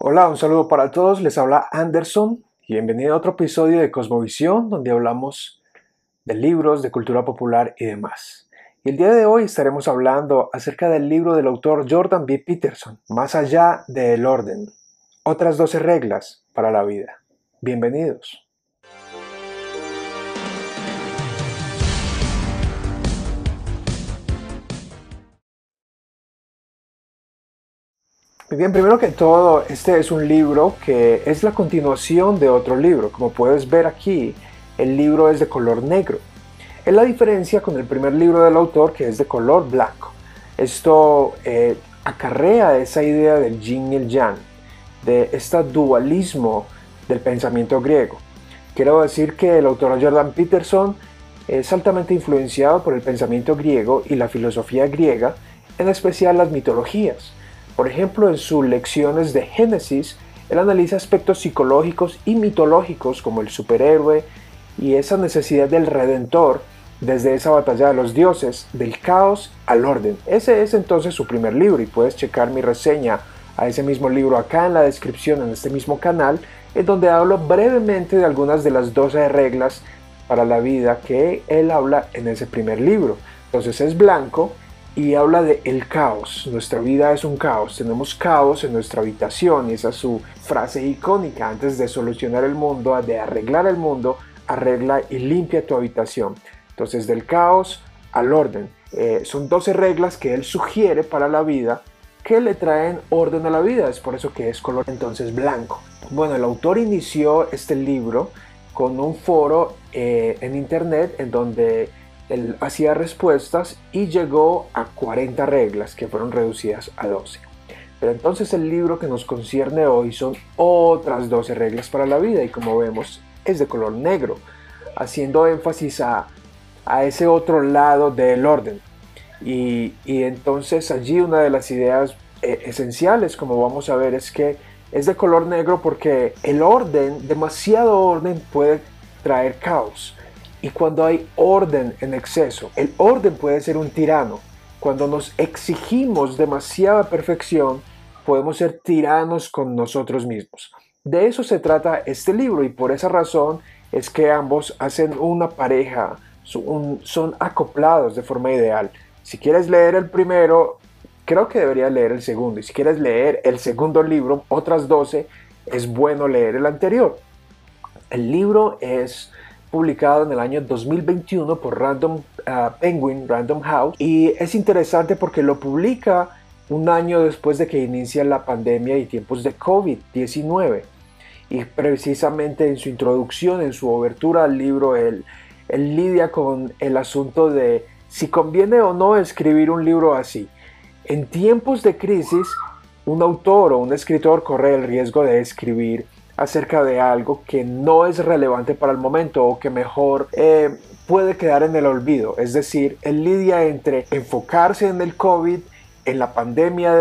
Hola, un saludo para todos, les habla Anderson y bienvenido a otro episodio de Cosmovisión donde hablamos de libros, de cultura popular y demás. Y el día de hoy estaremos hablando acerca del libro del autor Jordan B. Peterson, Más allá del orden, otras 12 reglas para la vida. Bienvenidos. Bien, primero que todo, este es un libro que es la continuación de otro libro. Como puedes ver aquí, el libro es de color negro. Es la diferencia con el primer libro del autor que es de color blanco. Esto eh, acarrea esa idea del yin y el yang, de este dualismo del pensamiento griego. Quiero decir que el autor Jordan Peterson es altamente influenciado por el pensamiento griego y la filosofía griega, en especial las mitologías. Por ejemplo, en sus lecciones de Génesis, él analiza aspectos psicológicos y mitológicos como el superhéroe y esa necesidad del redentor desde esa batalla de los dioses, del caos al orden. Ese es entonces su primer libro y puedes checar mi reseña a ese mismo libro acá en la descripción en este mismo canal, en donde hablo brevemente de algunas de las 12 reglas para la vida que él habla en ese primer libro. Entonces es blanco y habla de el caos. Nuestra vida es un caos. Tenemos caos en nuestra habitación y esa es su frase icónica. Antes de solucionar el mundo, de arreglar el mundo, arregla y limpia tu habitación. Entonces del caos al orden. Eh, son 12 reglas que él sugiere para la vida que le traen orden a la vida. Es por eso que es color entonces blanco. Bueno, el autor inició este libro con un foro eh, en internet en donde él hacía respuestas y llegó a 40 reglas que fueron reducidas a 12. Pero entonces el libro que nos concierne hoy son otras 12 reglas para la vida y como vemos es de color negro, haciendo énfasis a, ese otro lado del orden. Y, entonces allí una de las ideas eh, esenciales, como vamos a ver, es que es de color negro porque el orden, demasiado orden puede traer caos. Y cuando hay orden en exceso, el orden puede ser un tirano. Cuando nos exigimos demasiada perfección, podemos ser tiranos con nosotros mismos. De eso se trata este libro y por esa razón es que ambos hacen una pareja, son acoplados de forma ideal. Si quieres leer el primero, creo que deberías leer el segundo. Y si quieres leer el segundo libro, otras 12, es bueno leer el anterior. El libro es publicado en el año 2021 por Random ah, Penguin, Random House, y es interesante porque lo publica un año después de que inicia la pandemia y tiempos de COVID-19. Y precisamente en su introducción, en su obertura al libro, él, él lidia con el asunto de si conviene o no escribir un libro así. En tiempos de crisis, un autor o un escritor corre el riesgo de escribir acerca de algo que no es relevante para el momento o que mejor eh, puede quedar en el olvido. Es decir, el lidia entre enfocarse en el COVID, en la pandemia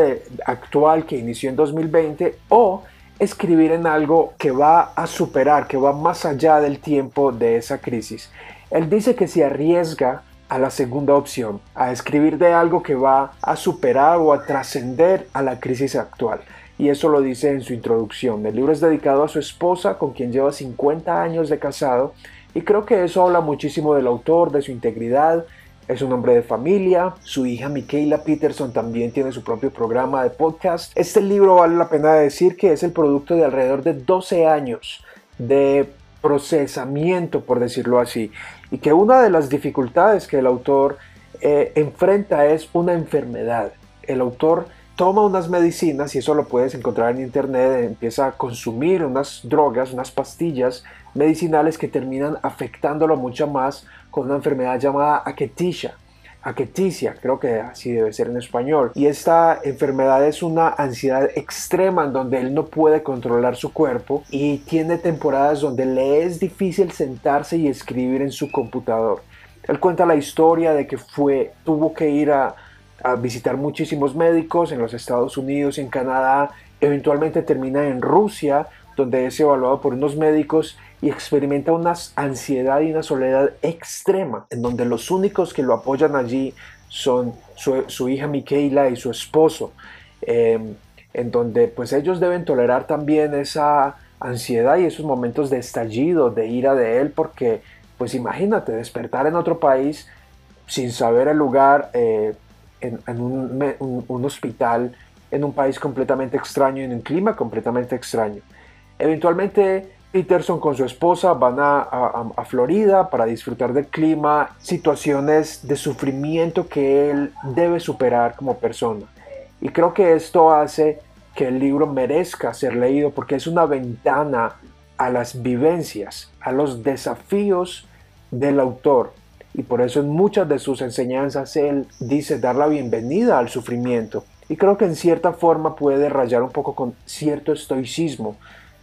actual que inició en 2020 o escribir en algo que va a superar, que va más allá del tiempo de esa crisis. Él dice que se arriesga a la segunda opción, a escribir de algo que va a superar o a trascender a la crisis actual y eso lo dice en su introducción. El libro es dedicado a su esposa, con quien lleva 50 años de casado, y creo que eso habla muchísimo del autor, de su integridad. Es un hombre de familia, su hija Michaela Peterson también tiene su propio programa de podcast. Este libro vale la pena decir que es el producto de alrededor de 12 años de procesamiento, por decirlo así, y que una de las dificultades que el autor eh, enfrenta es una enfermedad. El autor toma unas medicinas y eso lo puedes encontrar en internet, empieza a consumir unas drogas, unas pastillas medicinales que terminan afectándolo mucho más con una enfermedad llamada aqueticia. Aqueticia, creo que así debe ser en español. Y esta enfermedad es una ansiedad extrema en donde él no puede controlar su cuerpo y tiene temporadas donde le es difícil sentarse y escribir en su computador. Él cuenta la historia de que fue, tuvo que ir a, a visitar muchísimos médicos en los Estados Unidos, en Canadá, eventualmente termina en Rusia, donde es evaluado por unos médicos y experimenta una ansiedad y una soledad extrema, en donde los únicos que lo apoyan allí son su, hija Michaela y su esposo. Em, en donde pues ellos deben tolerar también esa ansiedad y esos momentos de estallido, de ira de él, porque pues imagínate despertar en otro país sin saber el lugar, eh, en, un, hospital, en un país completamente extraño, en un clima completamente extraño. Eventualmente Peterson con su esposa van a, Florida para disfrutar del clima, situaciones de sufrimiento que él debe superar como persona. Y creo que esto hace que el libro merezca ser leído porque es una ventana a las vivencias, a los desafíos del autor. Y por eso en muchas de sus enseñanzas él dice dar la bienvenida al sufrimiento. Y creo que en cierta forma puede rayar un poco con cierto estoicismo.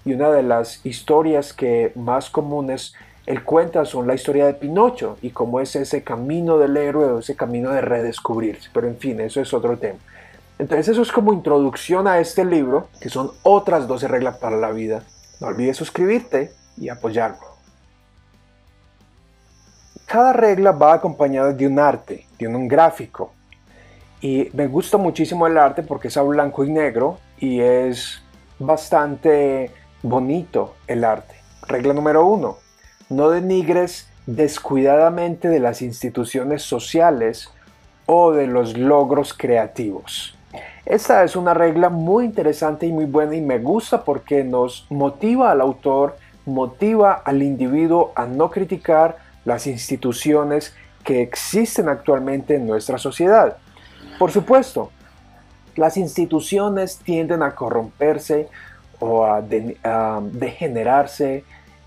Y una de las historias que más comunes él cuenta son la historia de Pinocho y cómo es ese camino del héroe o ese camino de redescubrirse. Pero en fin, eso es otro tema. Entonces eso es como introducción a este libro, que son otras 12 reglas para la vida. No olvides suscribirte y apoyarme. Cada regla va acompañada de un arte, de un gráfico. Y me gusta muchísimo el arte porque es a blanco y negro y es bastante bonito el arte. Regla número uno, no denigres descuidadamente de las instituciones sociales o de los logros creativos. Esta es una regla muy interesante y muy buena y me gusta porque nos motiva al autor, motiva al individuo a no criticar las instituciones que existen actualmente en nuestra sociedad. Por supuesto, las instituciones tienden a corromperse o a, degenerarse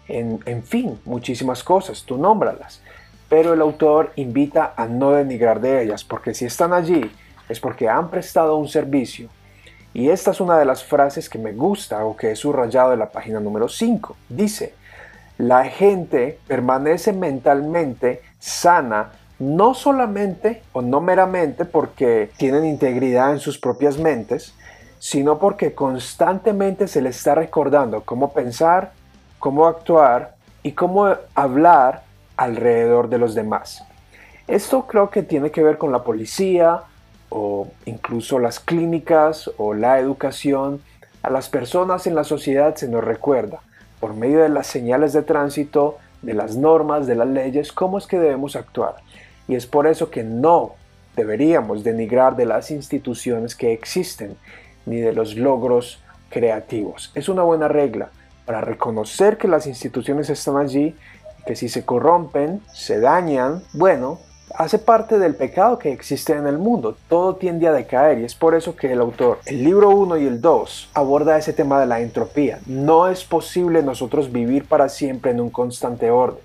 en, fin, muchísimas cosas, tú nómbralas. Pero el autor invita a no denigrar de ellas, porque si están allí es porque han prestado un servicio. Y esta es una de las frases que me gusta o que he subrayado en la página número 5. Dice, la gente permanece mentalmente sana no solamente o no meramente porque tienen integridad en sus propias mentes, sino porque constantemente se les está recordando cómo pensar, cómo actuar y cómo hablar alrededor de los demás. Esto creo que tiene que ver con la policía, o incluso las clínicas o la educación, a las personas en la sociedad se nos recuerda por medio de las señales de tránsito, de las normas, de las leyes, cómo es que debemos actuar. Y es por eso que no deberíamos denigrar de las instituciones que existen, ni de los logros creativos. Es una buena regla para reconocer que las instituciones están allí, que si se corrompen, se dañan, bueno, hace parte del pecado que existe en el mundo. Todo tiende a decaer y es por eso que el autor, el libro 1 y el 2, aborda ese tema de la entropía. No es posible nosotros vivir para siempre en un constante orden.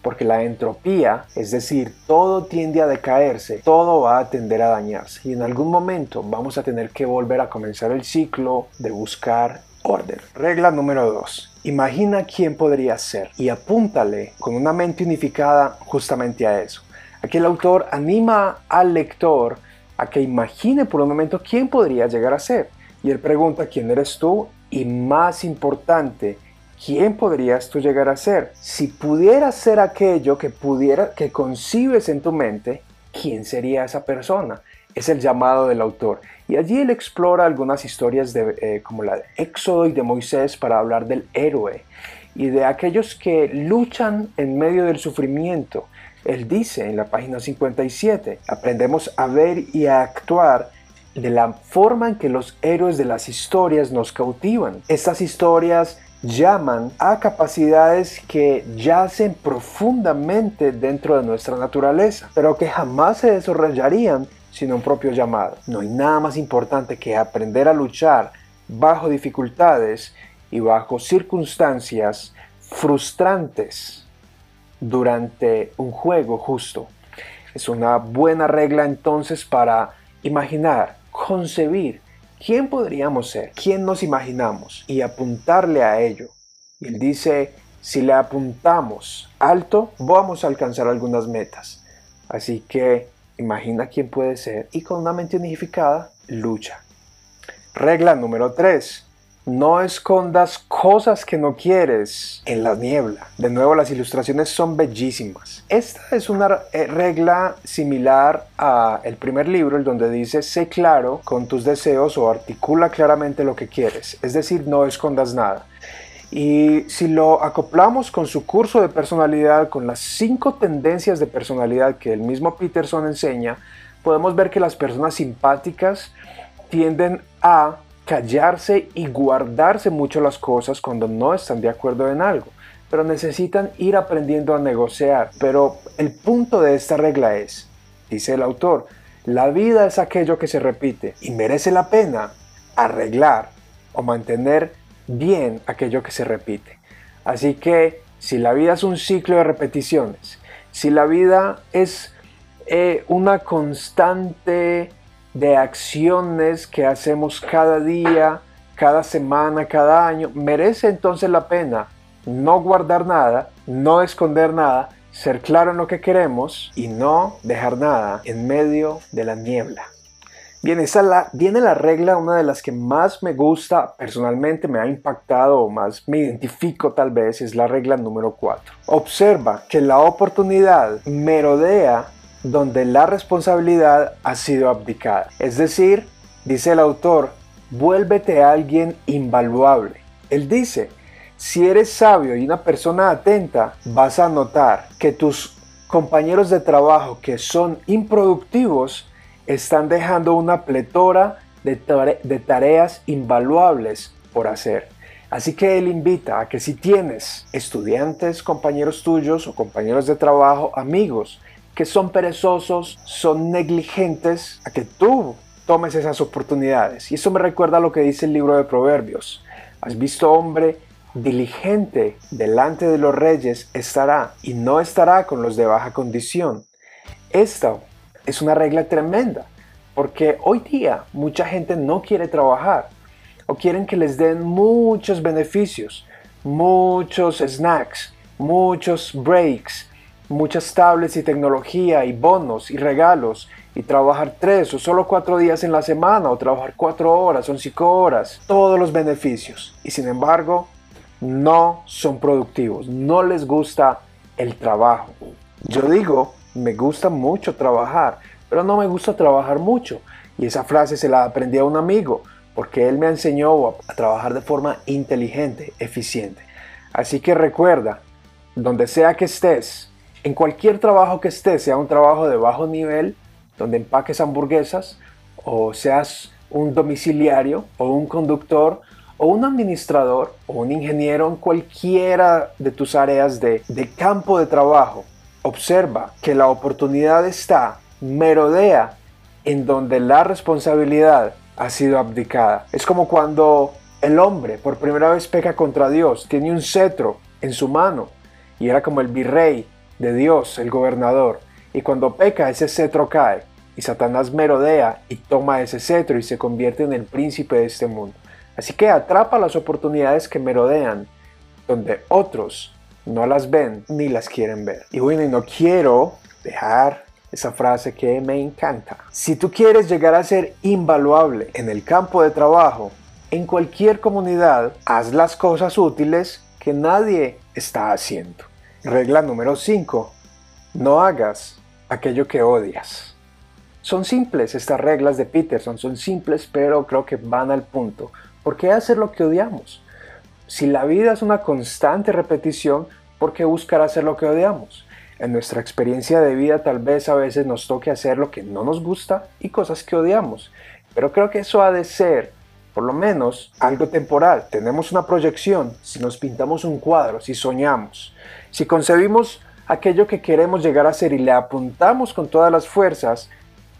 Porque la entropía, es decir, todo tiende a decaerse, todo va a tender a dañarse. Y en algún momento vamos a tener que volver a comenzar el ciclo de buscar orden. Regla número 2. Imagina quién podría ser y apúntale con una mente unificada justamente a eso. Aquí el autor anima al lector a que imagine por un momento quién podría llegar a ser. Y él pregunta quién eres tú y más importante, quién podrías tú llegar a ser. Si pudieras ser aquello que pudiera que concibes en tu mente, ¿quién sería esa persona? Es el llamado del autor. Y allí él explora algunas historias de, eh, como la de Éxodo y de Moisés para hablar del héroe y de aquellos que luchan en medio del sufrimiento él dice en la página 57, aprendemos a ver y a actuar de la forma en que los héroes de las historias nos cautivan. Estas historias llaman a capacidades que yacen profundamente dentro de nuestra naturaleza, pero que jamás se desarrollarían sin un propio llamado. No hay nada más importante que aprender a luchar bajo dificultades y bajo circunstancias frustrantes durante un juego justo. Es una buena regla entonces para imaginar, concebir quién podríamos ser, quién nos imaginamos y apuntarle a ello. Y él dice, si le apuntamos alto, vamos a alcanzar algunas metas. Así que imagina quién puede ser y con una mente unificada, lucha. Regla número 3. No escondas cosas que no quieres en la niebla. De nuevo, las ilustraciones son bellísimas. Esta es una eh, regla similar a el primer libro, el donde dice sé claro con tus deseos o articula claramente lo que quieres. Es decir, no escondas nada. Y si lo acoplamos con su curso de personalidad, con las cinco tendencias de personalidad que el mismo Peterson enseña, podemos ver que las personas simpáticas tienden a callarse y guardarse mucho las cosas cuando no están de acuerdo en algo, pero necesitan ir aprendiendo a negociar. Pero el punto de esta regla es, dice el autor, la vida es aquello que se repite y merece la pena arreglar o mantener bien aquello que se repite. Así que si la vida es un ciclo de repeticiones, si la vida es eh, una constante de acciones que hacemos cada día, cada semana, cada año, merece entonces la pena no guardar nada, no esconder nada, ser claro en lo que queremos y no dejar nada en medio de la niebla. Bien, esa la, viene la regla, una de las que más me gusta, personalmente me ha impactado o más me identifico tal vez, es la regla número 4. Observa que la oportunidad merodea donde la responsabilidad ha sido abdicada. Es decir, dice el autor, vuélvete a alguien invaluable. Él dice, si eres sabio y una persona atenta, vas a notar que tus compañeros de trabajo que son improductivos están dejando una pletora de, de tareas invaluables por hacer. Así que él invita a que si tienes estudiantes, compañeros tuyos o compañeros de trabajo, amigos, que son perezosos, son negligentes, a que tú tomes esas oportunidades. Y eso me recuerda a lo que dice el libro de Proverbios. Has visto hombre diligente delante de los reyes estará y no estará con los de baja condición. Esta es una regla tremenda, porque hoy día mucha gente no quiere trabajar o quieren que les den muchos beneficios, muchos snacks, muchos breaks, muchas tablets y tecnología y bonos y regalos y trabajar tres o solo cuatro días en la semana o trabajar cuatro horas o cinco horas, todos los beneficios y sin embargo no son productivos, no les gusta el trabajo. Yo digo, me gusta mucho trabajar, pero no me gusta trabajar mucho y esa frase se la aprendí a un amigo porque él me enseñó a trabajar de forma inteligente, eficiente. Así que recuerda, donde sea que estés, en cualquier trabajo que estés, sea un trabajo de bajo nivel, donde empaques hamburguesas, o seas un domiciliario, o un conductor, o un administrador, o un ingeniero en cualquiera de tus áreas de, de campo de trabajo, observa que la oportunidad está, merodea, en donde la responsabilidad ha sido abdicada. Es como cuando el hombre por primera vez peca contra Dios, tiene un cetro en su mano y era como el virrey de Dios, el gobernador, y cuando peca ese cetro cae, y Satanás merodea y toma ese cetro y se convierte en el príncipe de este mundo. Así que atrapa las oportunidades que merodean, donde otros no las ven ni las quieren ver. Y bueno, y no quiero dejar esa frase que me encanta. Si tú quieres llegar a ser invaluable en el campo de trabajo, en cualquier comunidad, haz las cosas útiles que nadie está haciendo. Regla número 5. No hagas aquello que odias. Son simples estas reglas de Peterson, son simples pero creo que van al punto. ¿Por qué hacer lo que odiamos? Si la vida es una constante repetición, ¿por qué buscar hacer lo que odiamos? En nuestra experiencia de vida tal vez a veces nos toque hacer lo que no nos gusta y cosas que odiamos, pero creo que eso ha de ser por lo menos algo temporal. Tenemos una proyección, si nos pintamos un cuadro, si soñamos, si concebimos aquello que queremos llegar a ser y le apuntamos con todas las fuerzas,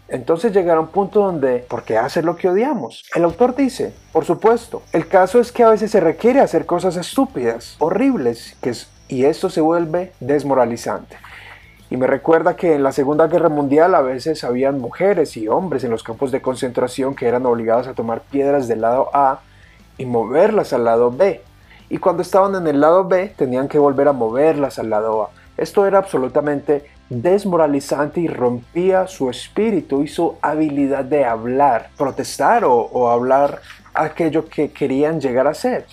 entonces llegará un punto donde, ¿por qué hacer lo que odiamos? El autor dice, por supuesto, el caso es que a veces se requiere hacer cosas estúpidas, horribles, que y esto se vuelve desmoralizante. Y me recuerda que en la Segunda Guerra Mundial a veces habían mujeres y hombres en los campos de concentración que eran obligados a tomar piedras del lado A y moverlas al lado B. Y cuando estaban en el lado B tenían que volver a moverlas al lado A. Esto era absolutamente desmoralizante y rompía su espíritu y su habilidad de hablar, protestar o, hablar aquello que querían llegar a ser.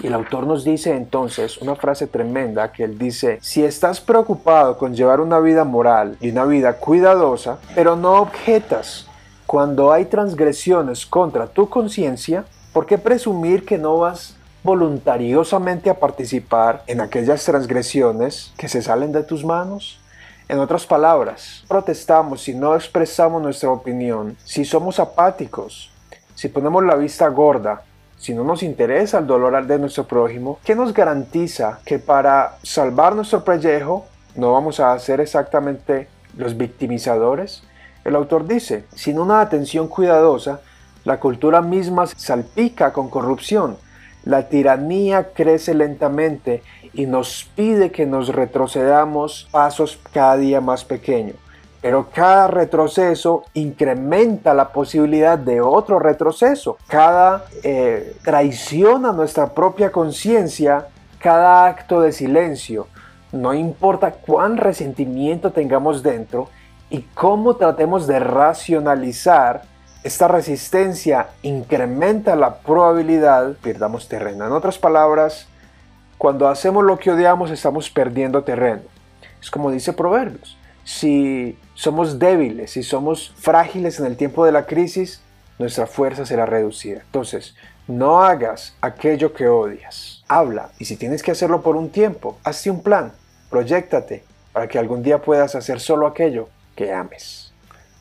Y el autor nos dice entonces una frase tremenda que él dice, si estás preocupado con llevar una vida moral y una vida cuidadosa, pero no objetas cuando hay transgresiones contra tu conciencia, ¿por qué presumir que no vas voluntariosamente a participar en aquellas transgresiones que se salen de tus manos? En otras palabras, protestamos si no expresamos nuestra opinión, si somos apáticos, si ponemos la vista gorda, si no nos interesa el dolor de nuestro prójimo, ¿qué nos garantiza que para salvar nuestro pellejo no vamos a ser exactamente los victimizadores? El autor dice, sin una atención cuidadosa, la cultura misma salpica con corrupción, la tiranía crece lentamente y nos pide que nos retrocedamos pasos cada día más pequeños. Pero cada retroceso incrementa la posibilidad de otro retroceso. Cada eh, traición a nuestra propia conciencia, cada acto de silencio, no importa cuán resentimiento tengamos dentro y cómo tratemos de racionalizar, esta resistencia incrementa la probabilidad perdamos terreno. En otras palabras, cuando hacemos lo que odiamos estamos perdiendo terreno. Es como dice Proverbios si somos débiles, si somos frágiles en el tiempo de la crisis, nuestra fuerza será reducida. Entonces, no hagas aquello que odias. Habla y si tienes que hacerlo por un tiempo, hazte un plan, proyectate para que algún día puedas hacer solo aquello que ames.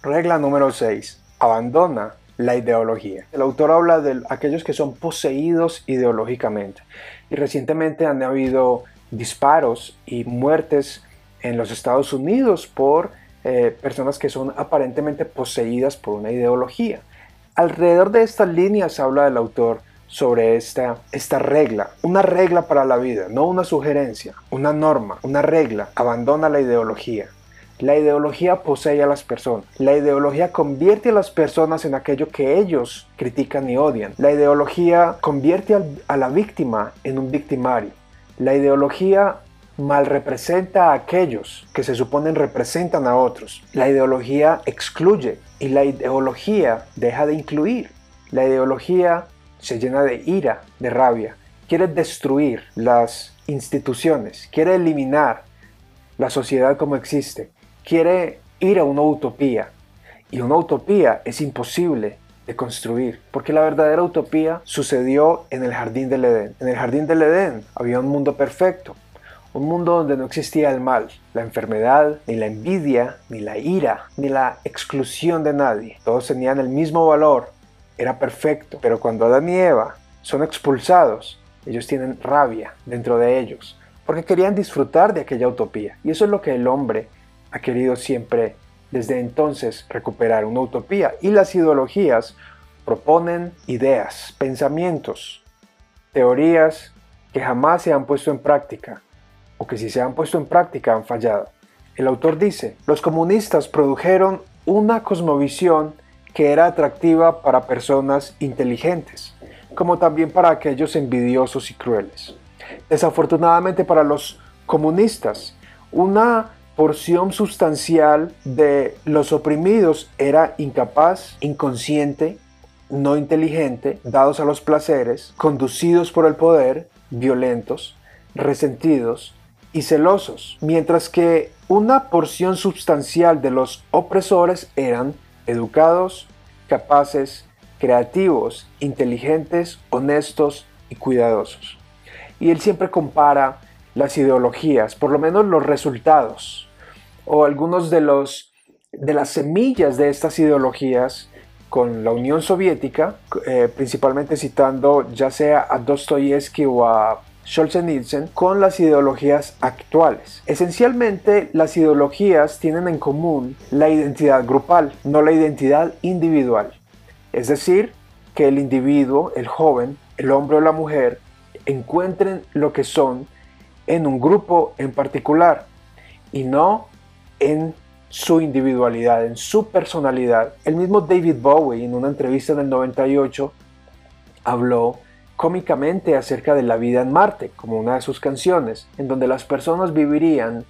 Regla número 6. Abandona la ideología. El autor habla de aquellos que son poseídos ideológicamente. Y recientemente han habido disparos y muertes en los Estados Unidos por eh, personas que son aparentemente poseídas por una ideología. Alrededor de estas líneas habla el autor sobre esta, esta regla, una regla para la vida, no una sugerencia, una norma, una regla. Abandona la ideología. La ideología posee a las personas. La ideología convierte a las personas en aquello que ellos critican y odian. La ideología convierte a la víctima en un victimario. La ideología mal representa a aquellos que se suponen representan a otros. La ideología excluye y la ideología deja de incluir. La ideología se llena de ira, de rabia. Quiere destruir las instituciones, quiere eliminar la sociedad como existe, quiere ir a una utopía. Y una utopía es imposible de construir, porque la verdadera utopía sucedió en el jardín del Edén. En el jardín del Edén había un mundo perfecto, un mundo donde no existía el mal, la enfermedad, ni la envidia, ni la ira, ni la exclusión de nadie. Todos tenían el mismo valor, era perfecto. Pero cuando Adán y Eva son expulsados, ellos tienen rabia dentro de ellos, porque querían disfrutar de aquella utopía. Y eso es lo que el hombre ha querido siempre desde entonces recuperar, una utopía. Y las ideologías proponen ideas, pensamientos, teorías que jamás se han puesto en práctica o que si se han puesto en práctica han fallado. El autor dice, los comunistas produjeron una cosmovisión que era atractiva para personas inteligentes, como también para aquellos envidiosos y crueles. Desafortunadamente para los comunistas, una porción sustancial de los oprimidos era incapaz, inconsciente, no inteligente, dados a los placeres, conducidos por el poder, violentos, resentidos, y celosos, mientras que una porción sustancial de los opresores eran educados, capaces, creativos, inteligentes, honestos y cuidadosos. Y él siempre compara las ideologías, por lo menos los resultados o algunos de los de las semillas de estas ideologías con la Unión Soviética, eh, principalmente citando ya sea a Dostoyevsky o a Solzhenitsyn con las ideologías actuales. Esencialmente, las ideologías tienen en común la identidad grupal, no la identidad individual. Es decir, que el individuo, el joven, el hombre o la mujer encuentren lo que son en un grupo en particular y no en su individualidad, en su personalidad. El mismo David Bowie en una entrevista en el 98 habló cómicamente acerca de la vida en Marte, como una de sus canciones, en donde las personas vivirían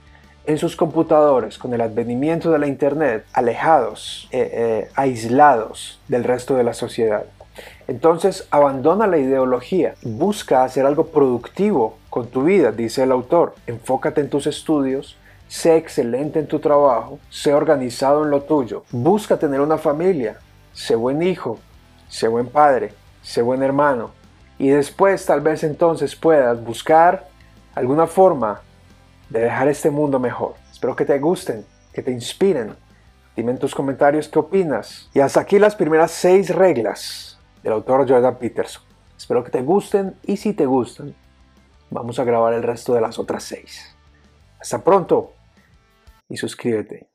en sus computadores con el advenimiento de la Internet, alejados, eh, eh, aislados del resto de la sociedad. Entonces abandona la ideología, busca hacer algo productivo con tu vida, dice el autor. Enfócate en tus estudios, sé excelente en tu trabajo, sé organizado en lo tuyo, busca tener una familia, sé buen hijo, sé buen padre, sé buen hermano. Y después tal vez entonces puedas buscar alguna forma de dejar este mundo mejor. Espero que te gusten, que te inspiren. Dime en tus comentarios qué opinas. Y hasta aquí las primeras seis reglas del autor Jordan Peterson. Espero que te gusten y si te gustan, vamos a grabar el resto de las otras seis. Hasta pronto y suscríbete.